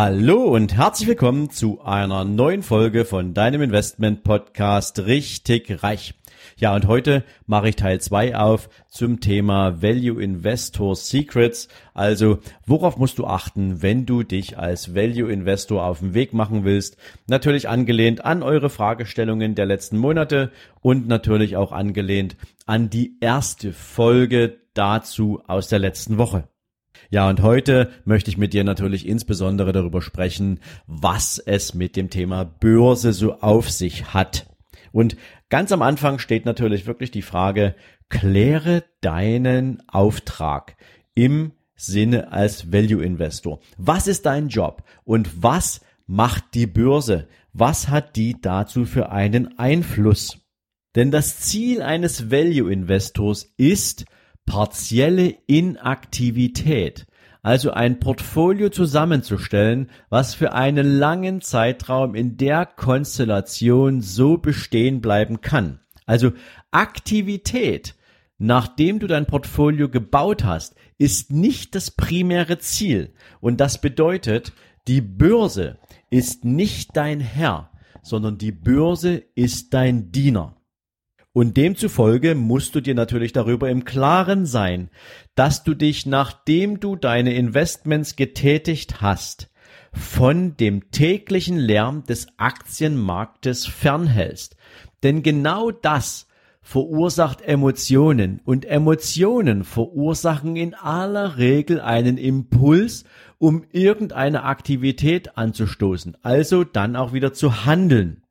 Hallo und herzlich willkommen zu einer neuen Folge von deinem Investment Podcast richtig reich. Ja, und heute mache ich Teil 2 auf zum Thema Value Investor Secrets. Also, worauf musst du achten, wenn du dich als Value Investor auf den Weg machen willst? Natürlich angelehnt an eure Fragestellungen der letzten Monate und natürlich auch angelehnt an die erste Folge dazu aus der letzten Woche. Ja, und heute möchte ich mit dir natürlich insbesondere darüber sprechen, was es mit dem Thema Börse so auf sich hat. Und Ganz am Anfang steht natürlich wirklich die Frage, kläre deinen Auftrag im Sinne als Value Investor. Was ist dein Job und was macht die Börse? Was hat die dazu für einen Einfluss? Denn das Ziel eines Value Investors ist partielle Inaktivität also ein Portfolio zusammenzustellen, was für einen langen Zeitraum in der Konstellation so bestehen bleiben kann. Also Aktivität, nachdem du dein Portfolio gebaut hast, ist nicht das primäre Ziel. Und das bedeutet, die Börse ist nicht dein Herr, sondern die Börse ist dein Diener. Und demzufolge musst du dir natürlich darüber im Klaren sein, dass du dich, nachdem du deine Investments getätigt hast, von dem täglichen Lärm des Aktienmarktes fernhältst. Denn genau das verursacht Emotionen und Emotionen verursachen in aller Regel einen Impuls, um irgendeine Aktivität anzustoßen, also dann auch wieder zu handeln.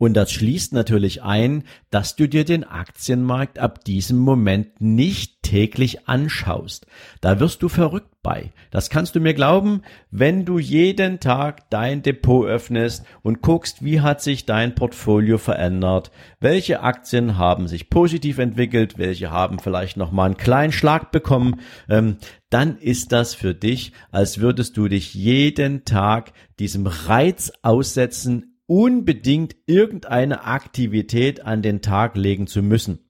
Und das schließt natürlich ein, dass du dir den Aktienmarkt ab diesem Moment nicht täglich anschaust. Da wirst du verrückt bei. Das kannst du mir glauben, wenn du jeden Tag dein Depot öffnest und guckst, wie hat sich dein Portfolio verändert, welche Aktien haben sich positiv entwickelt, welche haben vielleicht noch mal einen kleinen Schlag bekommen, ähm, dann ist das für dich, als würdest du dich jeden Tag diesem Reiz aussetzen, unbedingt irgendeine Aktivität an den Tag legen zu müssen.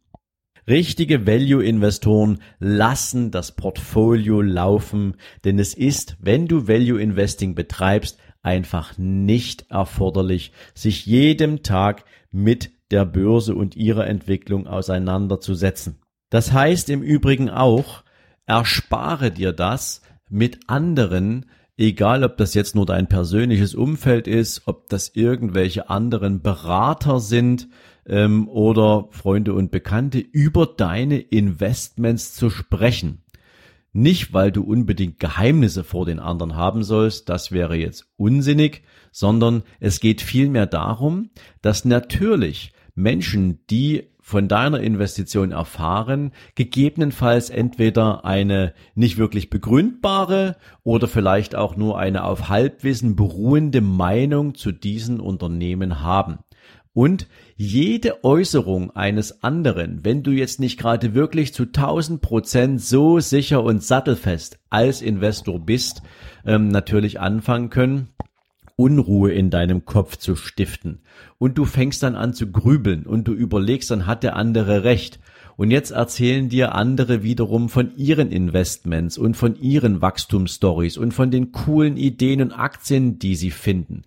Richtige Value-Investoren lassen das Portfolio laufen, denn es ist, wenn du Value-Investing betreibst, einfach nicht erforderlich, sich jedem Tag mit der Börse und ihrer Entwicklung auseinanderzusetzen. Das heißt im Übrigen auch, erspare dir das, mit anderen Egal, ob das jetzt nur dein persönliches Umfeld ist, ob das irgendwelche anderen Berater sind ähm, oder Freunde und Bekannte, über deine Investments zu sprechen. Nicht, weil du unbedingt Geheimnisse vor den anderen haben sollst, das wäre jetzt unsinnig, sondern es geht vielmehr darum, dass natürlich Menschen, die von deiner Investition erfahren, gegebenenfalls entweder eine nicht wirklich begründbare oder vielleicht auch nur eine auf Halbwissen beruhende Meinung zu diesen Unternehmen haben. Und jede Äußerung eines anderen, wenn du jetzt nicht gerade wirklich zu 1000 Prozent so sicher und sattelfest als Investor bist, ähm, natürlich anfangen können, Unruhe in deinem Kopf zu stiften. Und du fängst dann an zu grübeln und du überlegst, dann hat der andere recht. Und jetzt erzählen dir andere wiederum von ihren Investments und von ihren Wachstumsstories und von den coolen Ideen und Aktien, die sie finden.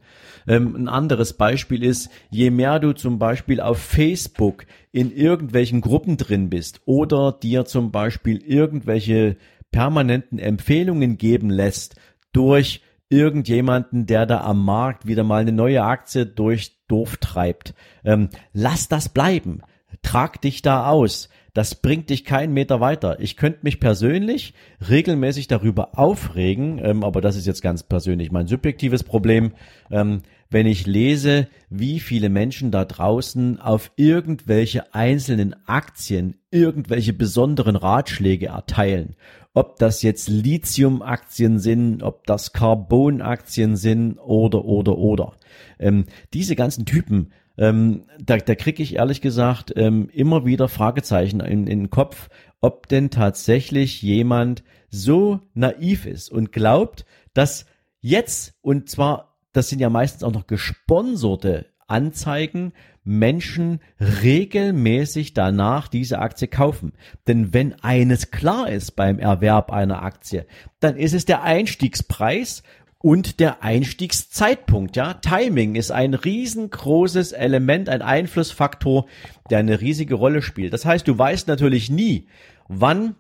Ähm, ein anderes Beispiel ist, je mehr du zum Beispiel auf Facebook in irgendwelchen Gruppen drin bist oder dir zum Beispiel irgendwelche permanenten Empfehlungen geben lässt durch irgendjemanden, der da am Markt wieder mal eine neue Aktie durch Dorf treibt. Ähm, lass das bleiben. Trag dich da aus. Das bringt dich keinen Meter weiter. Ich könnte mich persönlich regelmäßig darüber aufregen, ähm, aber das ist jetzt ganz persönlich mein subjektives Problem, ähm, wenn ich lese, wie viele Menschen da draußen auf irgendwelche einzelnen Aktien irgendwelche besonderen Ratschläge erteilen ob das jetzt Lithium-Aktien sind, ob das Carbon-Aktien sind oder, oder, oder. Ähm, diese ganzen Typen ähm, da, da kriege ich ehrlich gesagt ähm, immer wieder Fragezeichen in, in den Kopf, ob denn tatsächlich jemand so naiv ist und glaubt, dass jetzt, und zwar, das sind ja meistens auch noch gesponserte Anzeigen, Menschen regelmäßig danach diese Aktie kaufen. Denn wenn eines klar ist beim Erwerb einer Aktie, dann ist es der Einstiegspreis und der Einstiegszeitpunkt. Ja, Timing ist ein riesengroßes Element, ein Einflussfaktor, der eine riesige Rolle spielt. Das heißt, du weißt natürlich nie, wann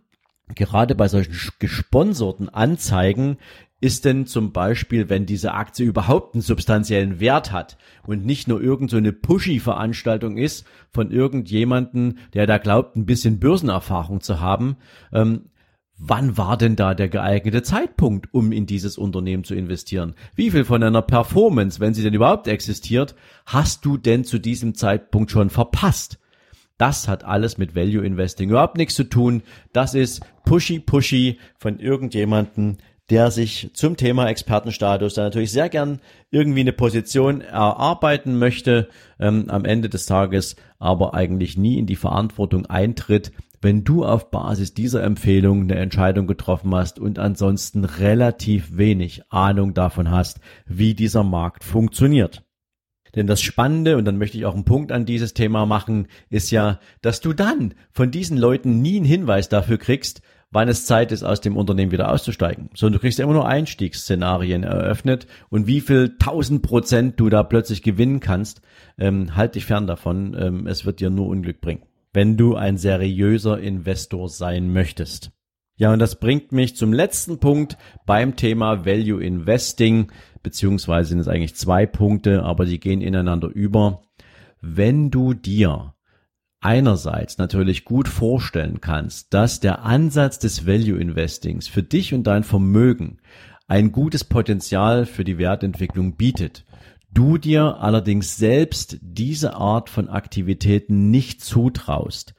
gerade bei solchen gesponserten Anzeigen ist denn zum Beispiel, wenn diese Aktie überhaupt einen substanziellen Wert hat und nicht nur irgend so eine Pushy-Veranstaltung ist von irgendjemanden, der da glaubt, ein bisschen Börsenerfahrung zu haben, ähm, Wann war denn da der geeignete Zeitpunkt, um in dieses Unternehmen zu investieren? Wie viel von einer Performance, wenn sie denn überhaupt existiert, hast du denn zu diesem Zeitpunkt schon verpasst? Das hat alles mit Value Investing überhaupt nichts zu tun. Das ist pushy pushy von irgendjemanden, der sich zum Thema Expertenstatus dann natürlich sehr gern irgendwie eine Position erarbeiten möchte, ähm, am Ende des Tages aber eigentlich nie in die Verantwortung eintritt, wenn du auf Basis dieser Empfehlung eine Entscheidung getroffen hast und ansonsten relativ wenig Ahnung davon hast, wie dieser Markt funktioniert. Denn das Spannende, und dann möchte ich auch einen Punkt an dieses Thema machen, ist ja, dass du dann von diesen Leuten nie einen Hinweis dafür kriegst, wann es Zeit ist, aus dem Unternehmen wieder auszusteigen. Sondern du kriegst immer nur Einstiegsszenarien eröffnet und wie viel tausend Prozent du da plötzlich gewinnen kannst, ähm, halt dich fern davon. Ähm, es wird dir nur Unglück bringen wenn du ein seriöser Investor sein möchtest. Ja, und das bringt mich zum letzten Punkt beim Thema Value Investing, beziehungsweise sind es eigentlich zwei Punkte, aber die gehen ineinander über. Wenn du dir einerseits natürlich gut vorstellen kannst, dass der Ansatz des Value Investings für dich und dein Vermögen ein gutes Potenzial für die Wertentwicklung bietet. Du dir allerdings selbst diese Art von Aktivitäten nicht zutraust,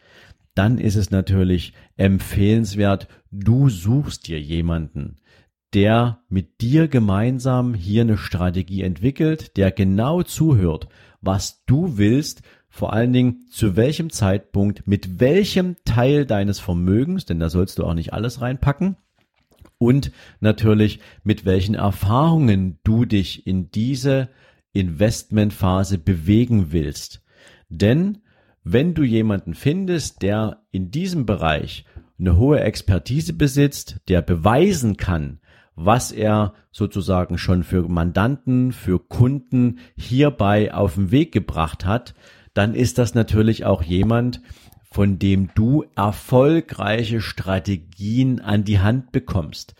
dann ist es natürlich empfehlenswert, du suchst dir jemanden, der mit dir gemeinsam hier eine Strategie entwickelt, der genau zuhört, was du willst, vor allen Dingen zu welchem Zeitpunkt, mit welchem Teil deines Vermögens, denn da sollst du auch nicht alles reinpacken, und natürlich mit welchen Erfahrungen du dich in diese Investmentphase bewegen willst. Denn wenn du jemanden findest, der in diesem Bereich eine hohe Expertise besitzt, der beweisen kann, was er sozusagen schon für Mandanten, für Kunden hierbei auf den Weg gebracht hat, dann ist das natürlich auch jemand, von dem du erfolgreiche Strategien an die Hand bekommst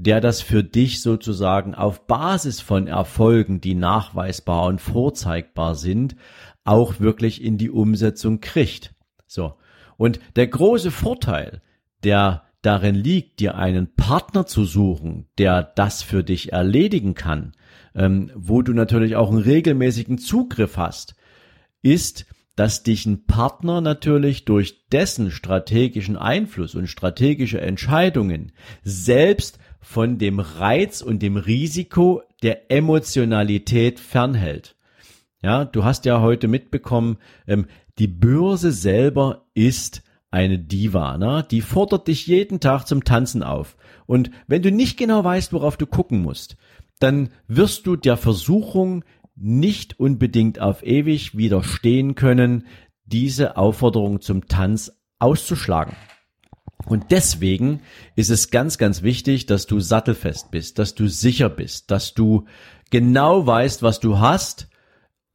der das für dich sozusagen auf Basis von Erfolgen, die nachweisbar und vorzeigbar sind, auch wirklich in die Umsetzung kriegt. So. Und der große Vorteil, der darin liegt, dir einen Partner zu suchen, der das für dich erledigen kann, ähm, wo du natürlich auch einen regelmäßigen Zugriff hast, ist, dass dich ein Partner natürlich durch dessen strategischen Einfluss und strategische Entscheidungen selbst von dem Reiz und dem Risiko der Emotionalität fernhält. Ja, du hast ja heute mitbekommen, ähm, die Börse selber ist eine Diva, ne? die fordert dich jeden Tag zum Tanzen auf. Und wenn du nicht genau weißt, worauf du gucken musst, dann wirst du der Versuchung nicht unbedingt auf ewig widerstehen können, diese Aufforderung zum Tanz auszuschlagen. Und deswegen ist es ganz, ganz wichtig, dass du sattelfest bist, dass du sicher bist, dass du genau weißt, was du hast.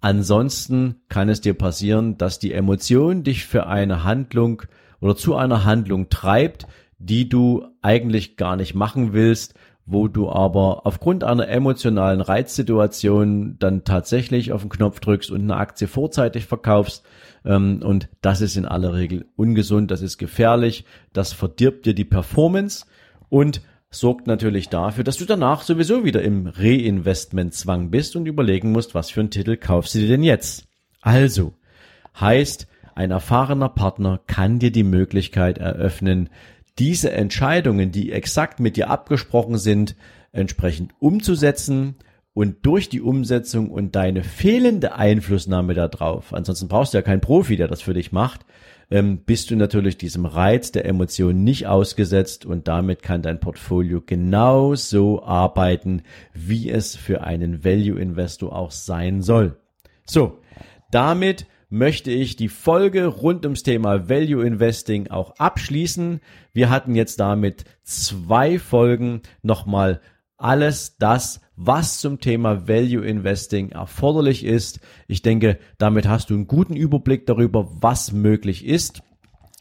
Ansonsten kann es dir passieren, dass die Emotion dich für eine Handlung oder zu einer Handlung treibt, die du eigentlich gar nicht machen willst, wo du aber aufgrund einer emotionalen Reizsituation dann tatsächlich auf den Knopf drückst und eine Aktie vorzeitig verkaufst ähm, und das ist in aller Regel ungesund, das ist gefährlich, das verdirbt dir die Performance und sorgt natürlich dafür, dass du danach sowieso wieder im Reinvestmentzwang bist und überlegen musst, was für einen Titel kaufst du dir denn jetzt. Also, heißt, ein erfahrener Partner kann dir die Möglichkeit eröffnen, diese Entscheidungen, die exakt mit dir abgesprochen sind, entsprechend umzusetzen und durch die Umsetzung und deine fehlende Einflussnahme darauf, ansonsten brauchst du ja keinen Profi, der das für dich macht, ähm, bist du natürlich diesem Reiz der Emotionen nicht ausgesetzt und damit kann dein Portfolio genauso arbeiten, wie es für einen Value Investor auch sein soll. So, damit möchte ich die Folge rund ums Thema Value Investing auch abschließen. Wir hatten jetzt damit zwei Folgen nochmal alles das, was zum Thema Value Investing erforderlich ist. Ich denke, damit hast du einen guten Überblick darüber, was möglich ist.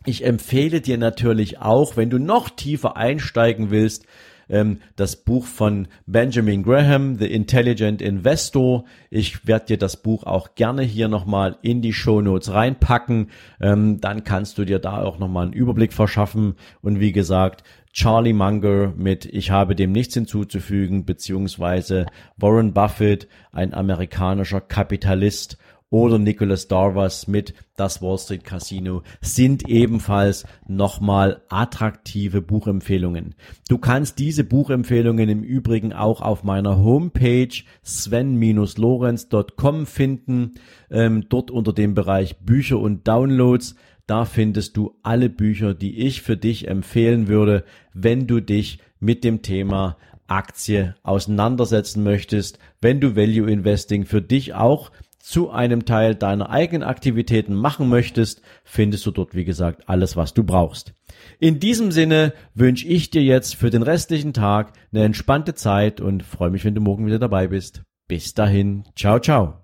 Ich empfehle dir natürlich auch, wenn du noch tiefer einsteigen willst, ähm, das Buch von Benjamin Graham, The Intelligent Investor. Ich werde dir das Buch auch gerne hier nochmal in die Show Notes reinpacken. Ähm, dann kannst du dir da auch nochmal einen Überblick verschaffen. Und wie gesagt, Charlie Munger mit Ich habe dem nichts hinzuzufügen, beziehungsweise Warren Buffett, ein amerikanischer Kapitalist oder Nicholas Darvas mit Das Wall Street Casino sind ebenfalls nochmal attraktive Buchempfehlungen. Du kannst diese Buchempfehlungen im Übrigen auch auf meiner Homepage sven-lorenz.com finden, ähm, dort unter dem Bereich Bücher und Downloads. Da findest du alle Bücher, die ich für dich empfehlen würde, wenn du dich mit dem Thema Aktie auseinandersetzen möchtest, wenn du Value Investing für dich auch zu einem Teil deiner eigenen Aktivitäten machen möchtest, findest du dort, wie gesagt, alles, was du brauchst. In diesem Sinne wünsche ich dir jetzt für den restlichen Tag eine entspannte Zeit und freue mich, wenn du morgen wieder dabei bist. Bis dahin, ciao, ciao.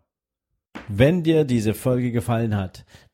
Wenn dir diese Folge gefallen hat,